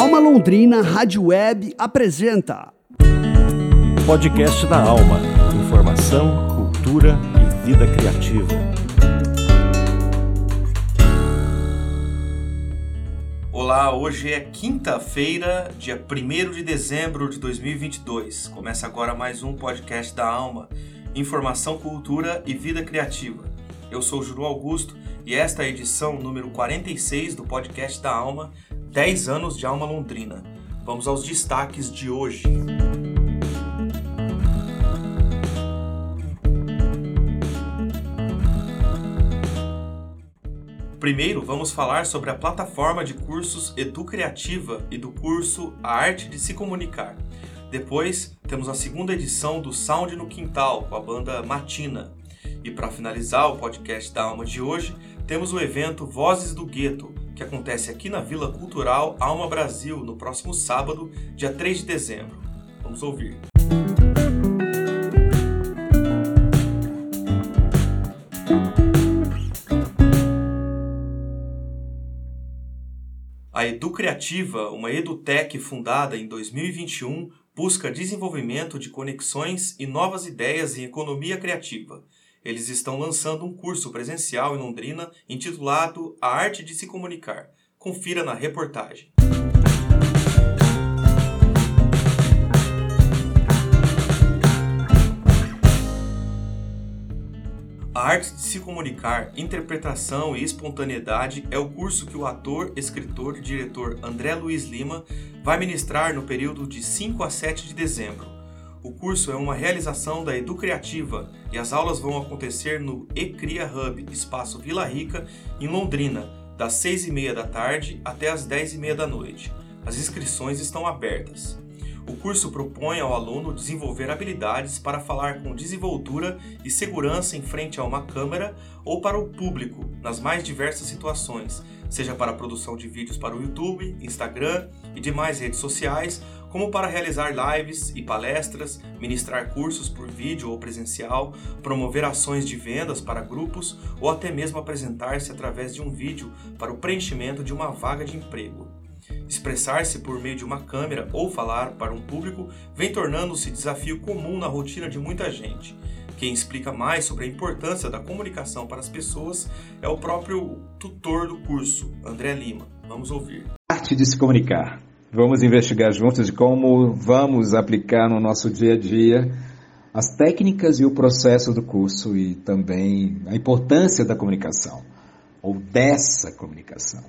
Alma Londrina Rádio Web apresenta Podcast da Alma. Informação, cultura e vida criativa. Olá, hoje é quinta-feira, dia 1 de dezembro de 2022. Começa agora mais um podcast da Alma. Informação, cultura e vida criativa. Eu sou Juru Augusto e esta é a edição número 46 do podcast da Alma, 10 anos de Alma Londrina. Vamos aos destaques de hoje. Primeiro, vamos falar sobre a plataforma de cursos Educriativa e do curso A Arte de Se Comunicar. Depois, temos a segunda edição do Sound no Quintal, com a banda Matina. E para finalizar o podcast da Alma de hoje, temos o evento Vozes do Gueto, que acontece aqui na Vila Cultural Alma Brasil, no próximo sábado, dia 3 de dezembro. Vamos ouvir. A Educriativa, uma edutech fundada em 2021, busca desenvolvimento de conexões e novas ideias em economia criativa. Eles estão lançando um curso presencial em Londrina intitulado A Arte de Se Comunicar. Confira na reportagem. A arte de se comunicar, interpretação e espontaneidade é o curso que o ator, escritor e diretor André Luiz Lima vai ministrar no período de 5 a 7 de dezembro. O curso é uma realização da Educriativa e as aulas vão acontecer no Ecria Hub, espaço Vila Rica, em Londrina, das 6 e meia da tarde até as 10 e meia da noite. As inscrições estão abertas. O curso propõe ao aluno desenvolver habilidades para falar com desenvoltura e segurança em frente a uma câmera ou para o público nas mais diversas situações, seja para a produção de vídeos para o YouTube, Instagram e demais redes sociais, como para realizar lives e palestras, ministrar cursos por vídeo ou presencial, promover ações de vendas para grupos ou até mesmo apresentar-se através de um vídeo para o preenchimento de uma vaga de emprego. Expressar-se por meio de uma câmera ou falar para um público vem tornando-se desafio comum na rotina de muita gente. Quem explica mais sobre a importância da comunicação para as pessoas é o próprio tutor do curso, André Lima. Vamos ouvir. Arte de se comunicar. Vamos investigar juntos de como vamos aplicar no nosso dia a dia as técnicas e o processo do curso e também a importância da comunicação ou dessa comunicação.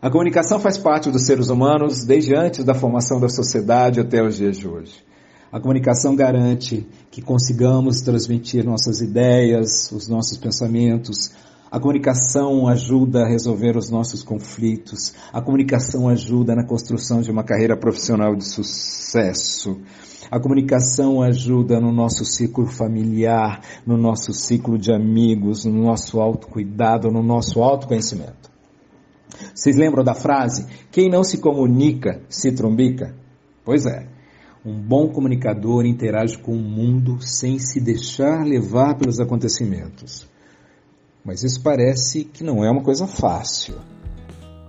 A comunicação faz parte dos seres humanos desde antes da formação da sociedade até os dias de hoje. A comunicação garante que consigamos transmitir nossas ideias, os nossos pensamentos. A comunicação ajuda a resolver os nossos conflitos. A comunicação ajuda na construção de uma carreira profissional de sucesso. A comunicação ajuda no nosso ciclo familiar, no nosso ciclo de amigos, no nosso autocuidado, no nosso autoconhecimento. Vocês lembram da frase? Quem não se comunica se trombica? Pois é. Um bom comunicador interage com o mundo sem se deixar levar pelos acontecimentos. Mas isso parece que não é uma coisa fácil.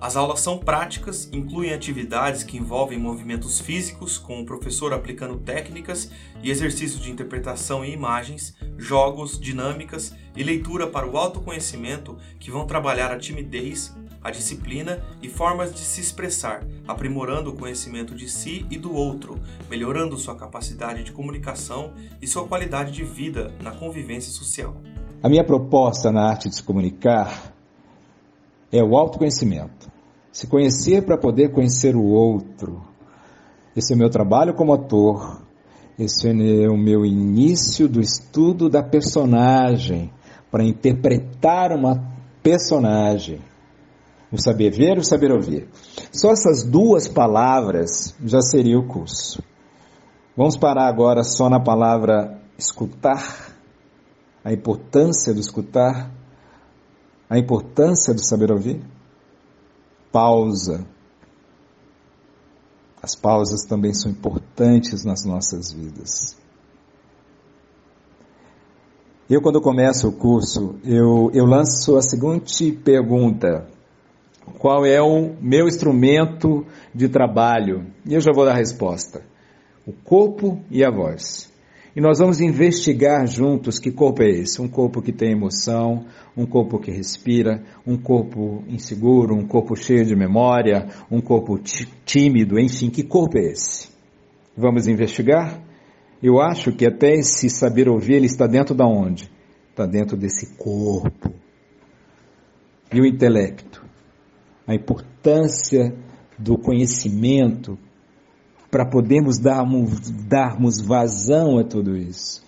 As aulas são práticas, incluem atividades que envolvem movimentos físicos, com o professor aplicando técnicas e exercícios de interpretação e imagens, jogos, dinâmicas e leitura para o autoconhecimento que vão trabalhar a timidez, a disciplina e formas de se expressar, aprimorando o conhecimento de si e do outro, melhorando sua capacidade de comunicação e sua qualidade de vida na convivência social. A minha proposta na arte de se comunicar é o autoconhecimento. Se conhecer para poder conhecer o outro. Esse é o meu trabalho como ator. Esse é o meu início do estudo da personagem para interpretar uma personagem. O saber ver e o saber ouvir. Só essas duas palavras já seria o curso. Vamos parar agora só na palavra escutar, a importância do escutar, a importância do saber ouvir pausa. As pausas também são importantes nas nossas vidas. Eu, quando começo o curso, eu, eu lanço a seguinte pergunta: Qual é o meu instrumento de trabalho? E eu já vou dar a resposta: o corpo e a voz. E nós vamos investigar juntos que corpo é esse. Um corpo que tem emoção, um corpo que respira, um corpo inseguro, um corpo cheio de memória, um corpo tímido, enfim, que corpo é esse? Vamos investigar? Eu acho que até esse saber ouvir, ele está dentro da onde? Está dentro desse corpo. E o intelecto? A importância do conhecimento para podermos darmos, darmos vazão a tudo isso.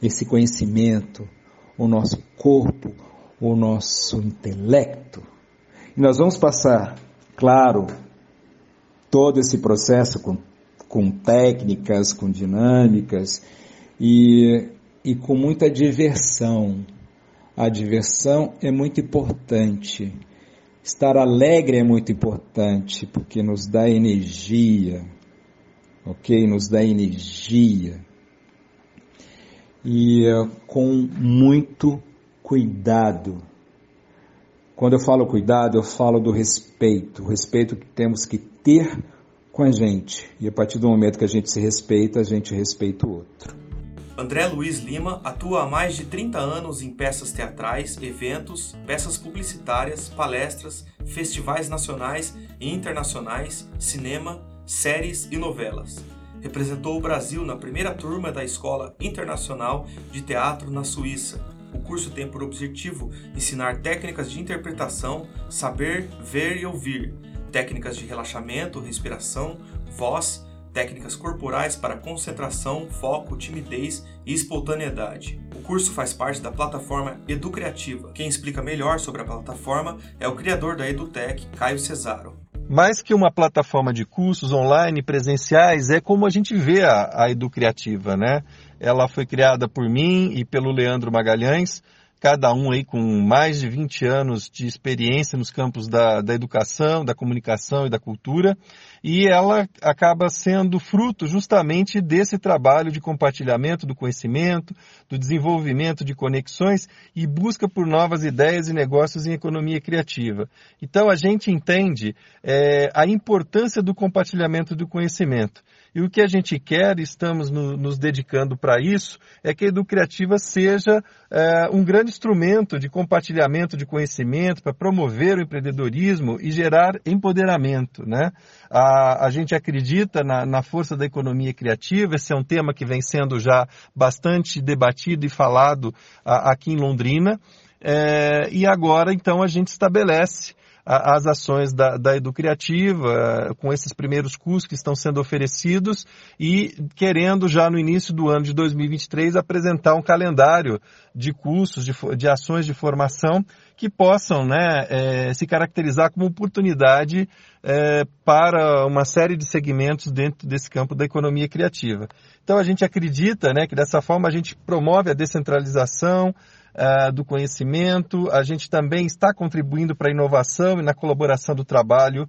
Esse conhecimento, o nosso corpo, o nosso intelecto. E nós vamos passar, claro, todo esse processo com, com técnicas, com dinâmicas e, e com muita diversão. A diversão é muito importante. Estar alegre é muito importante porque nos dá energia, ok? Nos dá energia. E uh, com muito cuidado. Quando eu falo cuidado, eu falo do respeito, o respeito que temos que ter com a gente. E a partir do momento que a gente se respeita, a gente respeita o outro. André Luiz Lima atua há mais de 30 anos em peças teatrais, eventos, peças publicitárias, palestras, festivais nacionais e internacionais, cinema, séries e novelas. Representou o Brasil na primeira turma da Escola Internacional de Teatro na Suíça. O curso tem por objetivo ensinar técnicas de interpretação, saber, ver e ouvir, técnicas de relaxamento, respiração, voz, técnicas corporais para concentração, foco, timidez e espontaneidade. O curso faz parte da plataforma Educreativa. Quem explica melhor sobre a plataforma é o criador da EduTech, Caio Cesaro mais que uma plataforma de cursos online presenciais, é como a gente vê a, a Educriativa, né? Ela foi criada por mim e pelo Leandro Magalhães, cada um aí com mais de 20 anos de experiência nos campos da, da educação, da comunicação e da cultura, e ela acaba sendo fruto justamente desse trabalho de compartilhamento do conhecimento, do desenvolvimento de conexões e busca por novas ideias e negócios em economia criativa. Então a gente entende é, a importância do compartilhamento do conhecimento. E o que a gente quer, estamos no, nos dedicando para isso, é que a Educriativa seja é, um grande instrumento de compartilhamento de conhecimento para promover o empreendedorismo e gerar empoderamento. Né? A, a gente acredita na, na força da economia criativa, esse é um tema que vem sendo já bastante debatido e falado a, aqui em Londrina. É, e agora, então, a gente estabelece as ações da, da Educriativa, com esses primeiros cursos que estão sendo oferecidos e querendo já no início do ano de 2023 apresentar um calendário de cursos, de, de ações de formação que possam né, é, se caracterizar como oportunidade é, para uma série de segmentos dentro desse campo da economia criativa. Então a gente acredita né, que dessa forma a gente promove a descentralização, uh, do conhecimento, a gente também está contribuindo para a inovação e na colaboração do trabalho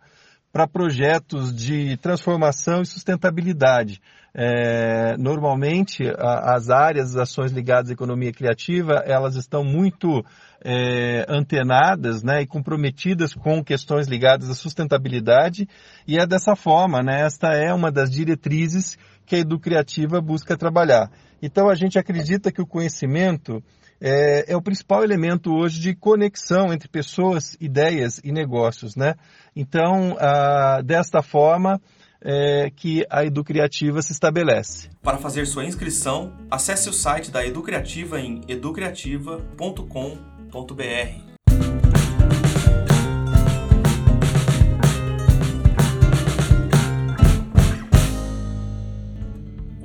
para projetos de transformação e sustentabilidade. É, normalmente, a, as áreas, as ações ligadas à economia criativa, elas estão muito é, antenadas né, e comprometidas com questões ligadas à sustentabilidade, e é dessa forma, né, esta é uma das diretrizes que a Educriativa busca trabalhar. Então, a gente acredita que o conhecimento é, é, o principal elemento hoje de conexão entre pessoas, ideias e negócios, né? Então, ah, desta forma é, que a Educriativa se estabelece. Para fazer sua inscrição, acesse o site da Educriativa em educriativa.com.br.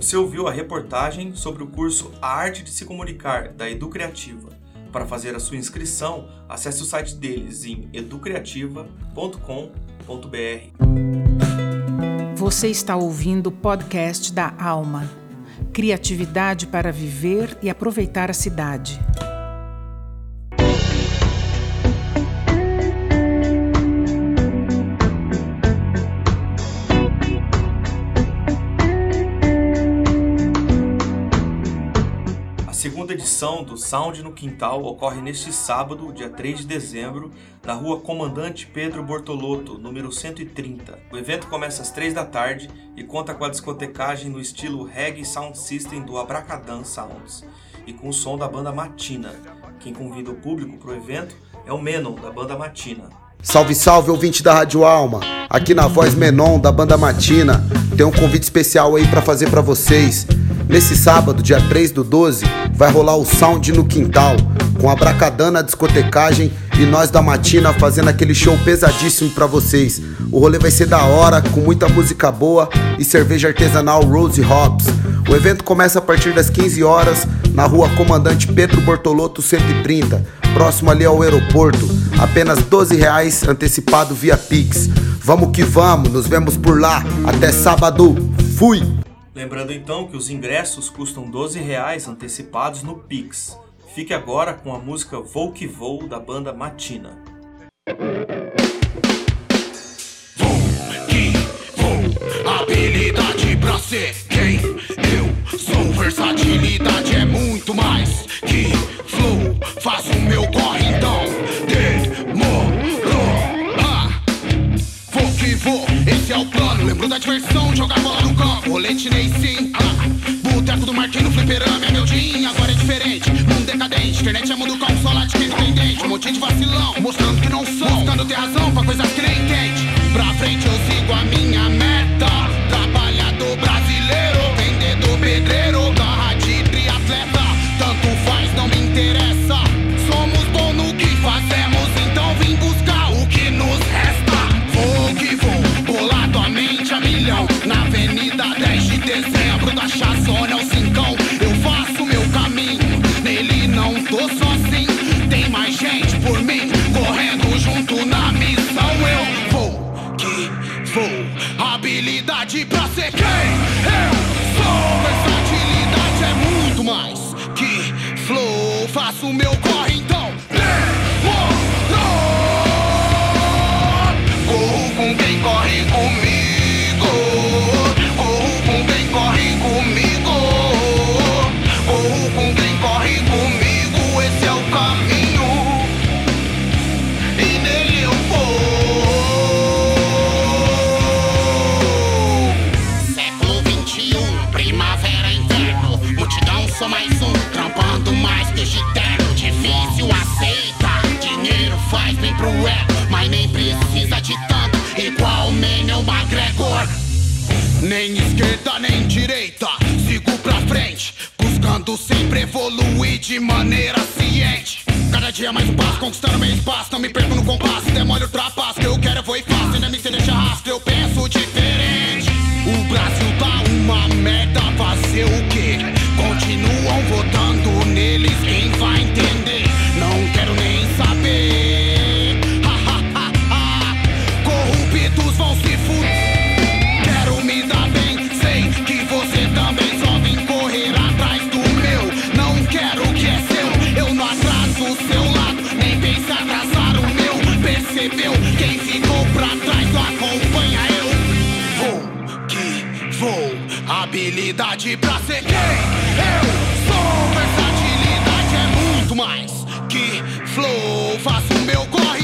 Você ouviu a reportagem sobre o curso A Arte de se Comunicar da Educriativa. Para fazer a sua inscrição, acesse o site deles em educriativa.com.br. Você está ouvindo o podcast da Alma. Criatividade para viver e aproveitar a cidade. Edição do Sound no Quintal ocorre neste sábado, dia 3 de dezembro, na rua Comandante Pedro Bortolotto, número 130. O evento começa às 3 da tarde e conta com a discotecagem no estilo Reggae Sound System do Abracadan Sounds e com o som da banda Matina. Quem convida o público para o evento é o Menon, da banda Matina. Salve, salve, ouvinte da Rádio Alma. Aqui na voz Menon, da banda Matina. Tem um convite especial aí para fazer para vocês. Nesse sábado, dia 3 do 12, vai rolar o Sound no Quintal, com a Bracadana discotecagem e nós da Matina fazendo aquele show pesadíssimo para vocês. O rolê vai ser da hora, com muita música boa e cerveja artesanal Rose Hops. O evento começa a partir das 15 horas na rua Comandante Pedro Bortolotto 130, próximo ali ao aeroporto. Apenas 12 reais antecipado via Pix. Vamos que vamos, nos vemos por lá. Até sábado. Fui! Lembrando então que os ingressos custam 12 reais antecipados no Pix. Fique agora com a música Vou Que Vou da banda Matina. Vou que vou, habilidade pra ser quem eu sou. Versatilidade é muito mais que flow. Faço o meu corre então, esse é o plano. Lembro da diversão, jogar bola no campo. Rolete nem sim, ah. Boteco do Marquinhos, fliperama é meu dia, agora é diferente. Mundo decadente, internet é mundo consolate, que é independente. Um monte de vacilão, mostrando que não sou. Buscando ter razão pra coisas que nem entende. Pra frente eu sigo a minha meta. Trabalhador brasileiro, vendedor pedreiro, garra de triatleta. Tanto faz, não me interessa. Habilidade sou mais um. Trampando mais que de terno. Difícil, aceita. Dinheiro faz bem pro ego, mas nem precisa de tanto. Igual Menel McGregor. Nem esquerda nem direita, sigo pra frente, buscando sempre evoluir de maneira ciente. Cada dia mais um passo, conquistando meu espaço, não me perco no compasso, demole ultrapasso, que eu Quem ficou pra trás não acompanha eu. Vou que vou, habilidade pra ser quem eu sou. Versatilidade é muito mais que flow. Faço meu corre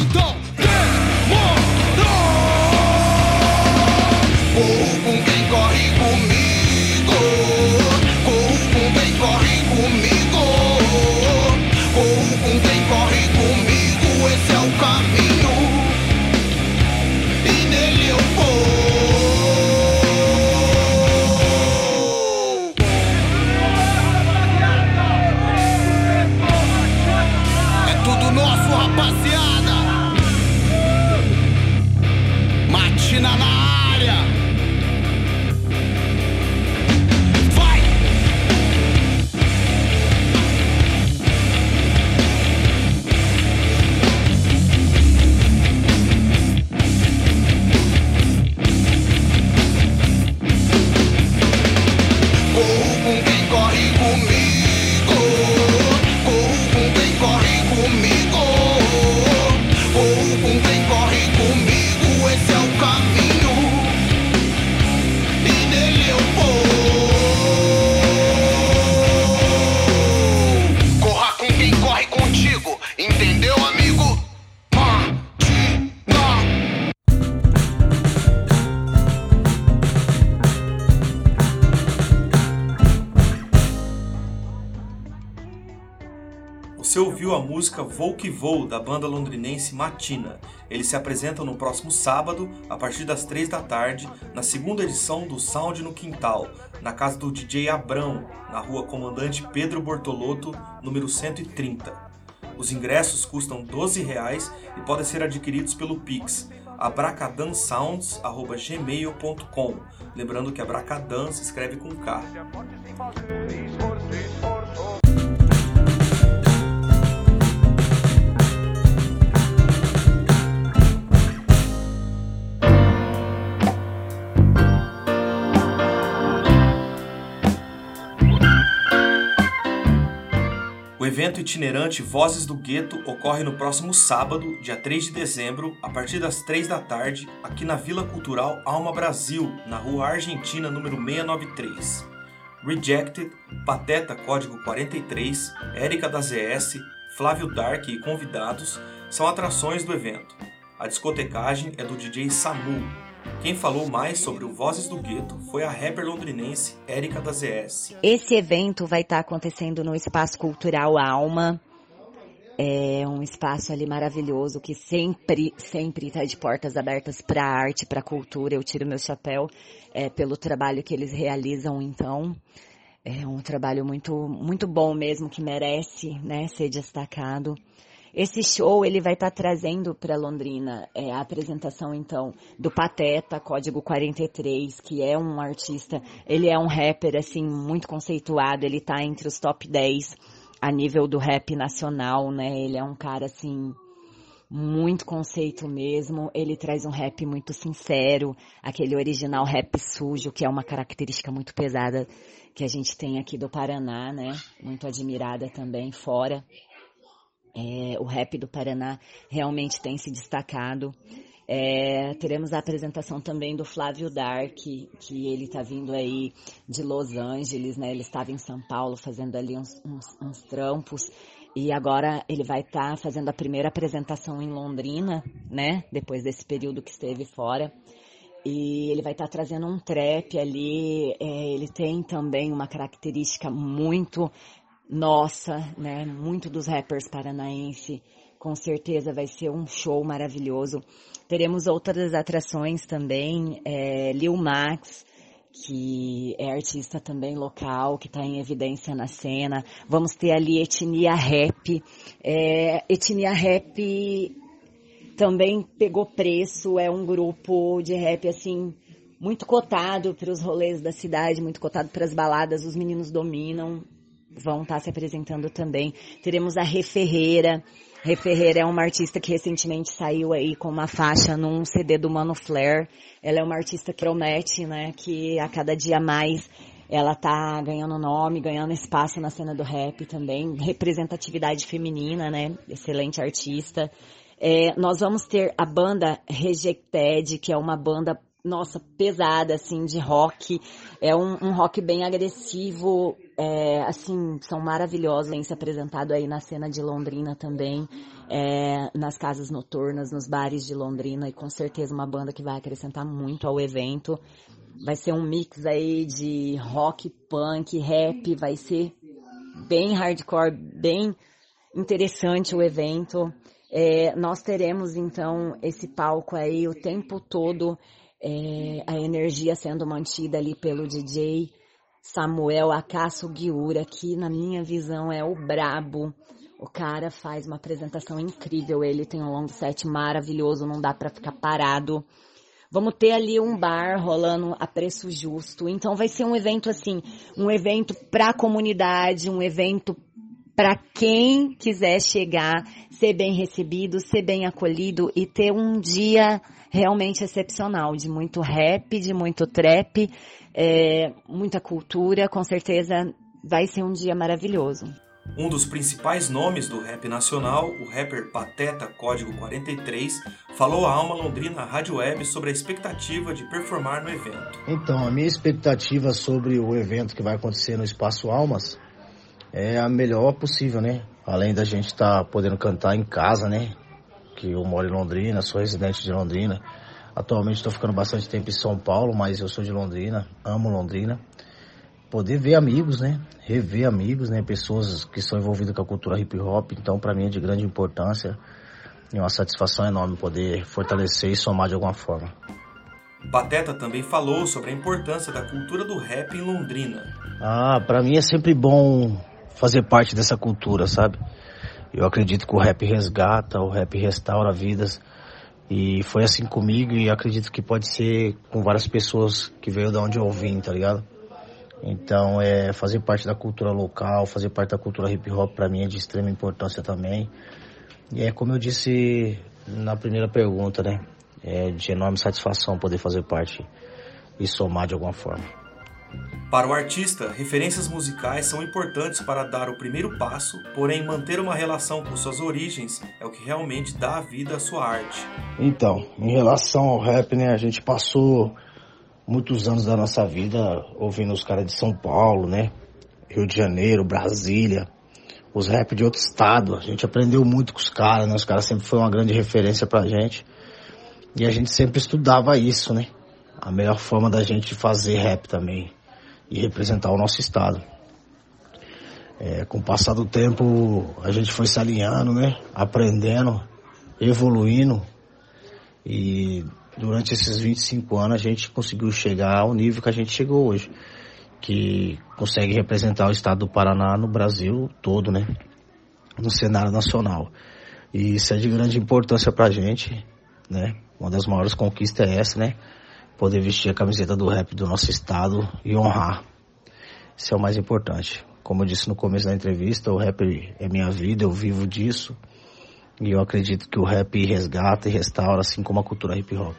Vou Que Vou, da banda londrinense Matina. Eles se apresentam no próximo sábado, a partir das 3 da tarde, na segunda edição do Sound no Quintal, na casa do DJ Abrão, na rua Comandante Pedro Bortolotto, número 130. Os ingressos custam 12 reais e podem ser adquiridos pelo Pix abracadansounds.gmail.com Lembrando que Abracadan se escreve com K. O evento itinerante Vozes do Gueto ocorre no próximo sábado, dia 3 de dezembro, a partir das 3 da tarde, aqui na Vila Cultural Alma Brasil, na Rua Argentina, número 693. Rejected, Pateta Código 43, Érica da ZS, Flávio Dark e convidados são atrações do evento. A discotecagem é do DJ Samu, quem falou mais sobre o Vozes do Gueto foi a rapper londrinense Érica da ZS. Esse evento vai estar acontecendo no Espaço Cultural Alma. É um espaço ali maravilhoso que sempre, sempre está de portas abertas para arte, para cultura. Eu tiro meu chapéu é, pelo trabalho que eles realizam, então. É um trabalho muito, muito bom mesmo, que merece né, ser destacado. Esse show ele vai estar tá trazendo para Londrina é, a apresentação então do Pateta, Código 43, que é um artista, ele é um rapper assim muito conceituado, ele está entre os top 10 a nível do rap nacional, né? Ele é um cara assim muito conceito mesmo. Ele traz um rap muito sincero, aquele original rap sujo, que é uma característica muito pesada que a gente tem aqui do Paraná, né? Muito admirada também fora. É, o rap do Paraná realmente tem se destacado. É, teremos a apresentação também do Flávio Dark, que ele está vindo aí de Los Angeles, né? Ele estava em São Paulo fazendo ali uns, uns, uns trampos. E agora ele vai estar tá fazendo a primeira apresentação em Londrina, né? Depois desse período que esteve fora. E ele vai estar tá trazendo um trap ali. É, ele tem também uma característica muito nossa, né? Muito dos rappers paranaense. Com certeza vai ser um show maravilhoso. Teremos outras atrações também. É, Lil Max, que é artista também local, que está em evidência na cena. Vamos ter ali Etnia Rap. É, Etnia Rap também pegou preço, é um grupo de rap assim muito cotado para os rolês da cidade, muito cotado para as baladas, os meninos dominam vão estar tá se apresentando também. Teremos a Rê Ferreira. Ferreira é uma artista que recentemente saiu aí com uma faixa num CD do Mano Flair. Ela é uma artista que promete, né, que a cada dia mais ela tá ganhando nome, ganhando espaço na cena do rap também, representatividade feminina, né, excelente artista. É, nós vamos ter a banda Rejected, que é uma banda nossa, pesada, assim, de rock. É um, um rock bem agressivo, é, assim, são maravilhosos. Tem se apresentado aí na cena de Londrina também, é, nas casas noturnas, nos bares de Londrina, e com certeza uma banda que vai acrescentar muito ao evento. Vai ser um mix aí de rock, punk, rap, vai ser bem hardcore, bem interessante o evento. É, nós teremos então esse palco aí o tempo todo é, a energia sendo mantida ali pelo DJ Samuel Acasso Guiura, que na minha visão é o brabo. O cara faz uma apresentação incrível, ele tem um long set maravilhoso, não dá para ficar parado. Vamos ter ali um bar rolando a preço justo. Então vai ser um evento assim, um evento para a comunidade, um evento para quem quiser chegar, ser bem recebido, ser bem acolhido e ter um dia realmente excepcional, de muito rap, de muito trap, é, muita cultura, com certeza vai ser um dia maravilhoso. Um dos principais nomes do rap nacional, o rapper Pateta Código 43, falou à Alma Londrina Rádio Web sobre a expectativa de performar no evento. Então, a minha expectativa sobre o evento que vai acontecer no Espaço Almas é a melhor possível, né? Além da gente estar tá podendo cantar em casa, né? Que eu moro em Londrina, sou residente de Londrina. Atualmente estou ficando bastante tempo em São Paulo, mas eu sou de Londrina, amo Londrina. poder ver amigos, né? Rever amigos, né? Pessoas que são envolvidas com a cultura hip hop. Então, para mim é de grande importância e uma satisfação enorme poder fortalecer e somar de alguma forma. Pateta também falou sobre a importância da cultura do rap em Londrina. Ah, para mim é sempre bom fazer parte dessa cultura, sabe? Eu acredito que o rap resgata, o rap restaura vidas. E foi assim comigo e acredito que pode ser com várias pessoas que veio de onde eu vim, tá ligado? Então, é fazer parte da cultura local, fazer parte da cultura hip hop para mim é de extrema importância também. E é como eu disse na primeira pergunta, né? É de enorme satisfação poder fazer parte e somar de alguma forma. Para o artista, referências musicais são importantes para dar o primeiro passo, porém manter uma relação com suas origens é o que realmente dá vida à sua arte. Então, em relação ao rap, né, a gente passou muitos anos da nossa vida ouvindo os caras de São Paulo, né, Rio de Janeiro, Brasília, os rap de outro estado. A gente aprendeu muito com os caras, né, os caras sempre foram uma grande referência pra gente. E a gente sempre estudava isso, né, a melhor forma da gente fazer rap também e representar o nosso estado. É, com o passar do tempo, a gente foi se alinhando, né? Aprendendo, evoluindo. E durante esses 25 anos a gente conseguiu chegar ao nível que a gente chegou hoje. Que consegue representar o estado do Paraná no Brasil todo, né? No cenário nacional. E isso é de grande importância pra gente, né? Uma das maiores conquistas é essa, né? Poder vestir a camiseta do rap do nosso estado e honrar. Isso é o mais importante. Como eu disse no começo da entrevista, o rap é minha vida, eu vivo disso. E eu acredito que o rap resgata e restaura, assim como a cultura hip hop.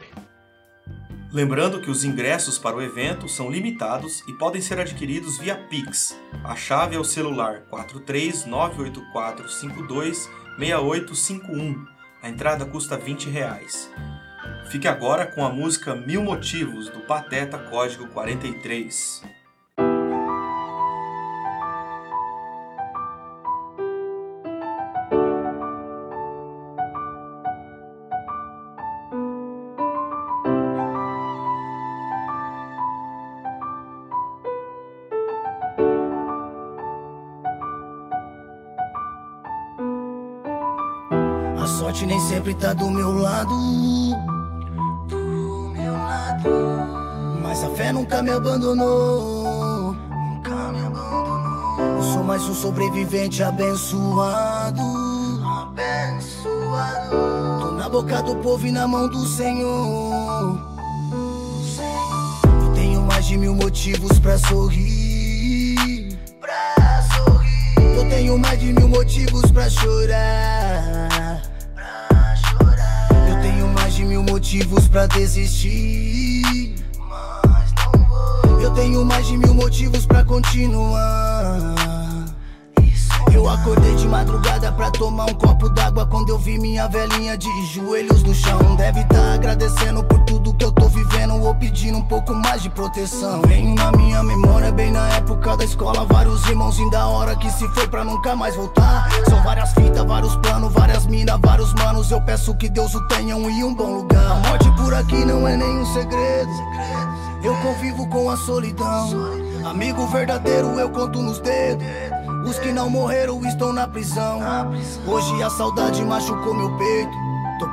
Lembrando que os ingressos para o evento são limitados e podem ser adquiridos via Pix. A chave é o celular 43984526851. A entrada custa 20 reais. Fique agora com a música Mil Motivos do Pateta Código 43. A sorte nem sempre tá do meu lado. Mas a fé nunca me abandonou. Nunca me abandonou. Eu sou mais um sobrevivente abençoado. Abençoado. Tô na boca do povo e na mão do Senhor. Eu tenho mais de mil motivos pra sorrir. Pra sorrir. Eu tenho mais de mil motivos pra chorar. Mil motivos pra desistir. Mas não vou. Eu tenho mais de mil motivos pra continuar. Eu acordei de madrugada pra tomar um copo d'água quando eu vi minha velhinha de joelhos no chão. Deve tá agradecendo por ou pedindo um pouco mais de proteção. Venho na minha memória, bem na época da escola, vários irmãozinhos da hora que se foi pra nunca mais voltar. São várias fitas, vários planos, várias minas, vários manos. Eu peço que Deus o tenha um e um bom lugar. A morte por aqui não é nenhum segredo. Eu convivo com a solidão. Amigo verdadeiro eu conto nos dedos. Os que não morreram estão na prisão. Hoje a saudade machucou meu peito.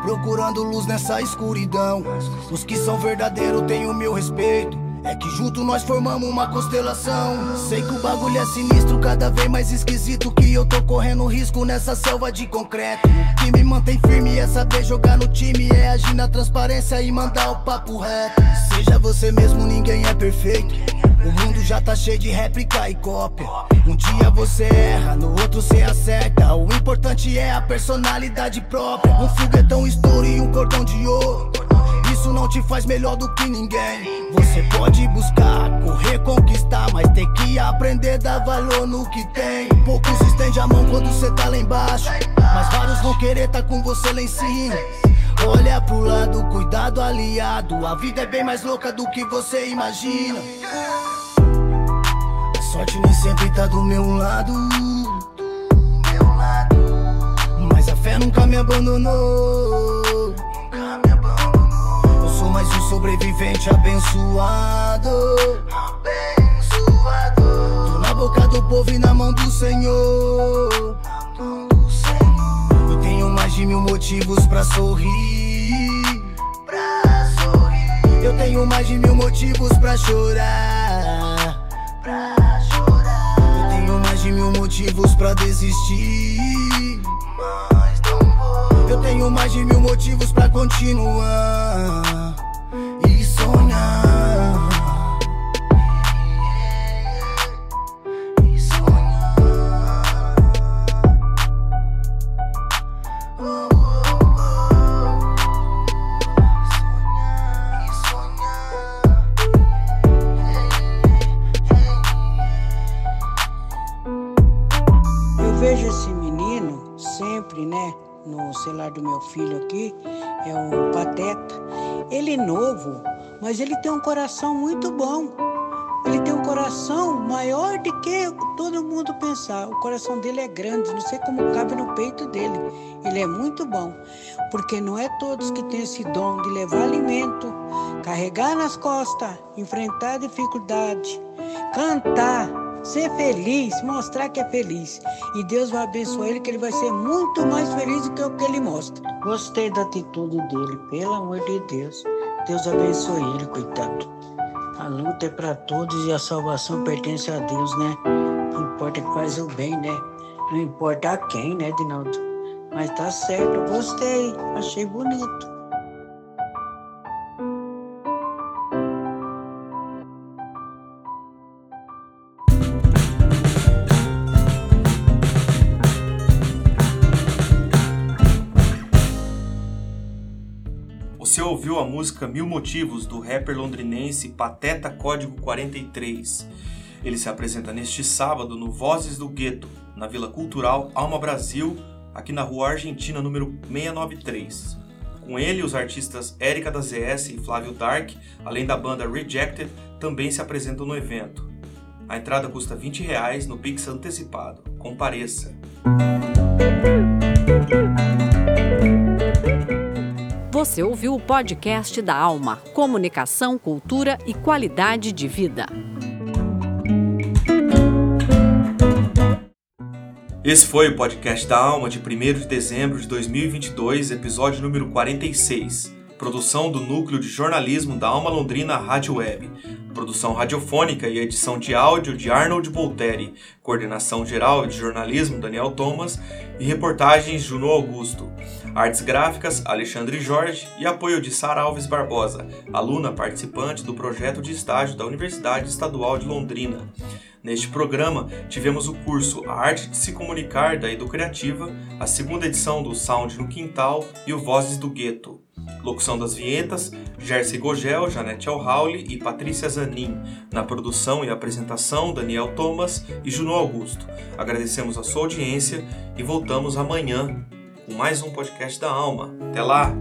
Procurando luz nessa escuridão. Os que são verdadeiros têm o meu respeito. É que junto nós formamos uma constelação. Sei que o bagulho é sinistro, cada vez mais esquisito. Que eu tô correndo risco nessa selva de concreto. O que me mantém firme é saber jogar no time. É agir na transparência e mandar o papo reto. Seja você mesmo, ninguém é perfeito. O mundo já tá cheio de réplica e cópia. Um dia você erra, no outro você acerta. O importante é a personalidade própria. Um foguetão estouro e um cordão de ouro. Isso não te faz melhor do que ninguém. Você pode buscar, correr, conquistar, mas tem que aprender a dar valor no que tem. Poucos estende a mão quando você tá lá embaixo, mas vários vão querer tá com você lá em cima. Olha pro lado, cuidado aliado. A vida é bem mais louca do que você imagina. A sorte nem sempre tá do meu lado. Mas a fé nunca me abandonou. Sobrevivente abençoado. Abençoado. povo e na mão do Senhor. Eu tenho mais de mil motivos pra sorrir. Pra sorrir. Eu tenho mais de mil motivos pra chorar. Pra chorar. Eu tenho mais de mil motivos pra desistir. Eu tenho mais de mil motivos pra continuar filho aqui, é o Pateta. Ele é novo, mas ele tem um coração muito bom. Ele tem um coração maior do que todo mundo pensar. O coração dele é grande, não sei como cabe no peito dele. Ele é muito bom, porque não é todos que têm esse dom de levar alimento, carregar nas costas, enfrentar dificuldade, cantar, ser feliz, mostrar que é feliz. E Deus vai abençoar ele, que ele vai ser muito mais feliz do que o que ele mostra. Gostei da atitude dele, pelo amor de Deus. Deus abençoe ele, coitado. A luta é para todos e a salvação pertence a Deus, né? Não importa que faz o bem, né? Não importa a quem, né, Dinaldo? Mas tá certo, gostei, achei bonito. Você ouviu a música Mil Motivos do rapper londrinense Pateta Código 43. Ele se apresenta neste sábado no Vozes do Gueto, na Vila Cultural Alma Brasil, aqui na Rua Argentina número 693. Com ele, os artistas Érica da ZS e Flávio Dark, além da banda Rejected, também se apresentam no evento. A entrada custa 20 reais no Pix antecipado. Compareça! Você ouviu o podcast da Alma: Comunicação, Cultura e Qualidade de Vida. Esse foi o podcast da Alma de 1 de dezembro de 2022, episódio número 46. Produção do Núcleo de Jornalismo da Alma Londrina Rádio Web. Produção radiofônica e edição de áudio de Arnold Volteri. Coordenação geral de jornalismo Daniel Thomas e reportagens Juno Augusto. Artes gráficas Alexandre Jorge e apoio de Sara Alves Barbosa, aluna participante do projeto de estágio da Universidade Estadual de Londrina. Neste programa, tivemos o curso A Arte de Se Comunicar da Educriativa, a segunda edição do Sound no Quintal e o Vozes do Gueto. Locução das vinhetas, Jersey Gogel, Janete Alhauli e Patrícia Zanin. Na produção e apresentação, Daniel Thomas e Juno Augusto. Agradecemos a sua audiência e voltamos amanhã com mais um podcast da Alma. Até lá!